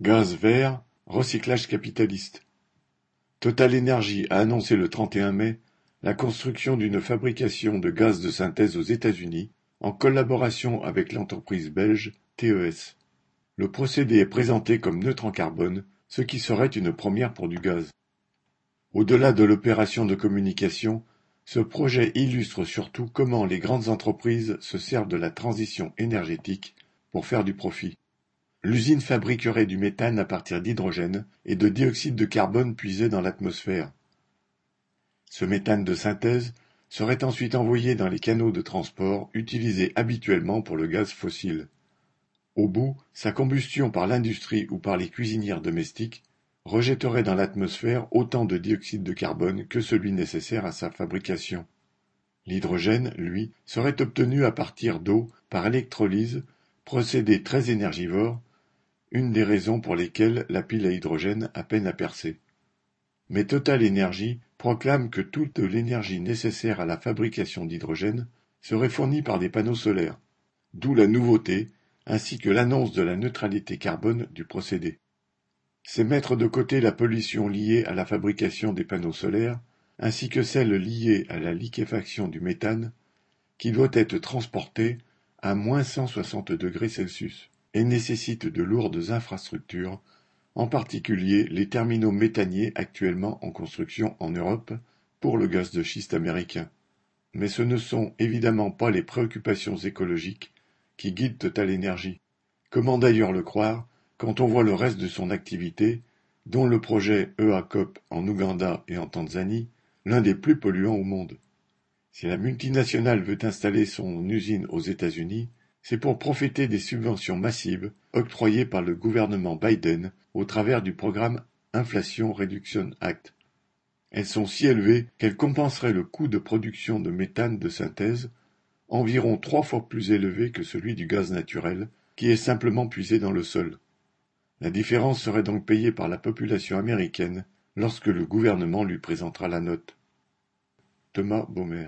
Gaz vert, recyclage capitaliste. Total Energy a annoncé le 31 mai la construction d'une fabrication de gaz de synthèse aux États-Unis en collaboration avec l'entreprise belge TES. Le procédé est présenté comme neutre en carbone, ce qui serait une première pour du gaz. Au-delà de l'opération de communication, ce projet illustre surtout comment les grandes entreprises se servent de la transition énergétique pour faire du profit. L'usine fabriquerait du méthane à partir d'hydrogène et de dioxyde de carbone puisé dans l'atmosphère. Ce méthane de synthèse serait ensuite envoyé dans les canaux de transport utilisés habituellement pour le gaz fossile. Au bout, sa combustion par l'industrie ou par les cuisinières domestiques rejetterait dans l'atmosphère autant de dioxyde de carbone que celui nécessaire à sa fabrication. L'hydrogène, lui, serait obtenu à partir d'eau par électrolyse, procédé très énergivore, une des raisons pour lesquelles la pile à hydrogène a peine à percer. Mais Total Energy proclame que toute l'énergie nécessaire à la fabrication d'hydrogène serait fournie par des panneaux solaires, d'où la nouveauté ainsi que l'annonce de la neutralité carbone du procédé. C'est mettre de côté la pollution liée à la fabrication des panneaux solaires, ainsi que celle liée à la liquéfaction du méthane, qui doit être transporté à moins 160 degrés Celsius et nécessite de lourdes infrastructures, en particulier les terminaux méthaniers actuellement en construction en Europe pour le gaz de schiste américain. Mais ce ne sont évidemment pas les préoccupations écologiques qui guident Total Energy. Comment d'ailleurs le croire quand on voit le reste de son activité, dont le projet EACOP en Ouganda et en Tanzanie, l'un des plus polluants au monde? Si la multinationale veut installer son usine aux États-Unis, c'est pour profiter des subventions massives octroyées par le gouvernement Biden au travers du programme Inflation Reduction Act. Elles sont si élevées qu'elles compenseraient le coût de production de méthane de synthèse, environ trois fois plus élevé que celui du gaz naturel, qui est simplement puisé dans le sol. La différence serait donc payée par la population américaine lorsque le gouvernement lui présentera la note. Thomas Baumer